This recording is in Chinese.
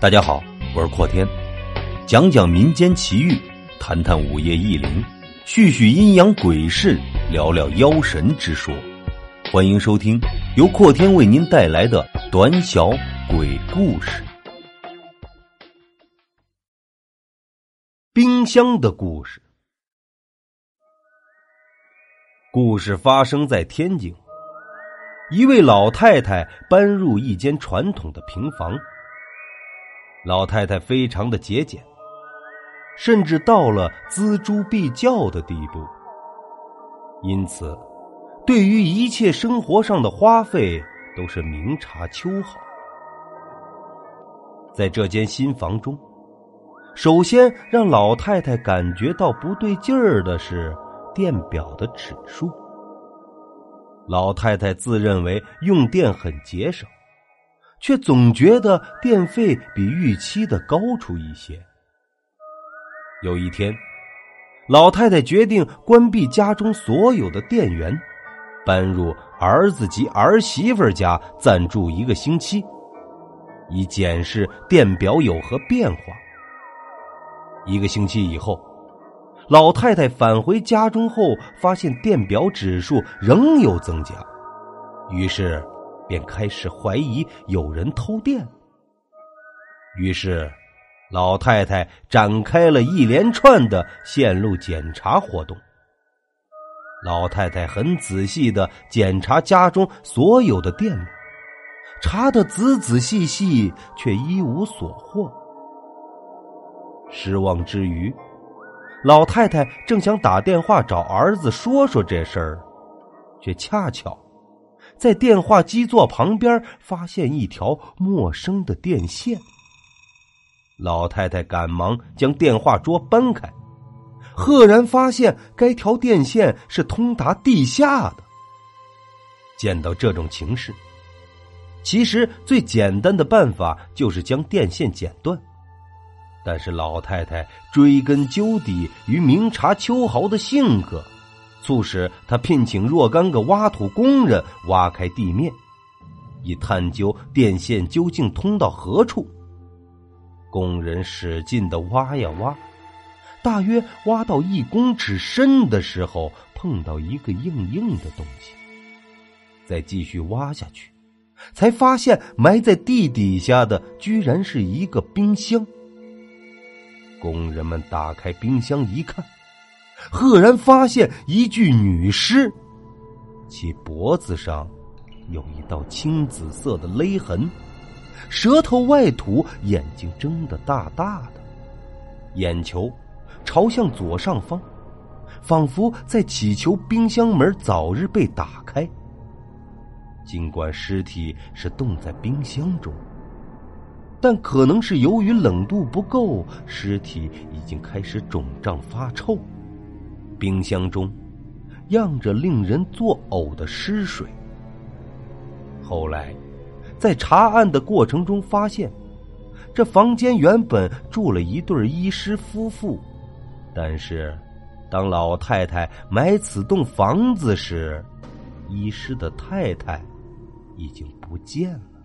大家好，我是阔天，讲讲民间奇遇，谈谈午夜异灵，叙叙阴阳鬼事，聊聊妖神之说。欢迎收听由阔天为您带来的短小鬼故事。冰箱的故事，故事发生在天津，一位老太太搬入一间传统的平房。老太太非常的节俭，甚至到了锱铢必较的地步。因此，对于一切生活上的花费都是明察秋毫。在这间新房中，首先让老太太感觉到不对劲儿的是电表的指数。老太太自认为用电很节省。却总觉得电费比预期的高出一些。有一天，老太太决定关闭家中所有的电源，搬入儿子及儿媳妇家暂住一个星期，以检视电表有何变化。一个星期以后，老太太返回家中后，发现电表指数仍有增加，于是。便开始怀疑有人偷电，于是老太太展开了一连串的线路检查活动。老太太很仔细的检查家中所有的电路，查的仔仔细细，却一无所获。失望之余，老太太正想打电话找儿子说说这事儿，却恰巧。在电话机座旁边发现一条陌生的电线，老太太赶忙将电话桌搬开，赫然发现该条电线是通达地下的。见到这种情势，其实最简单的办法就是将电线剪断，但是老太太追根究底与明察秋毫的性格。促使他聘请若干个挖土工人挖开地面，以探究电线究竟通到何处。工人使劲的挖呀挖，大约挖到一公尺深的时候，碰到一个硬硬的东西。再继续挖下去，才发现埋在地底下的居然是一个冰箱。工人们打开冰箱一看。赫然发现一具女尸，其脖子上有一道青紫色的勒痕，舌头外吐，眼睛睁得大大的，眼球朝向左上方，仿佛在祈求冰箱门早日被打开。尽管尸体是冻在冰箱中，但可能是由于冷度不够，尸体已经开始肿胀发臭。冰箱中漾着令人作呕的尸水。后来，在查案的过程中发现，这房间原本住了一对医师夫妇，但是当老太太买此栋房子时，医师的太太已经不见了。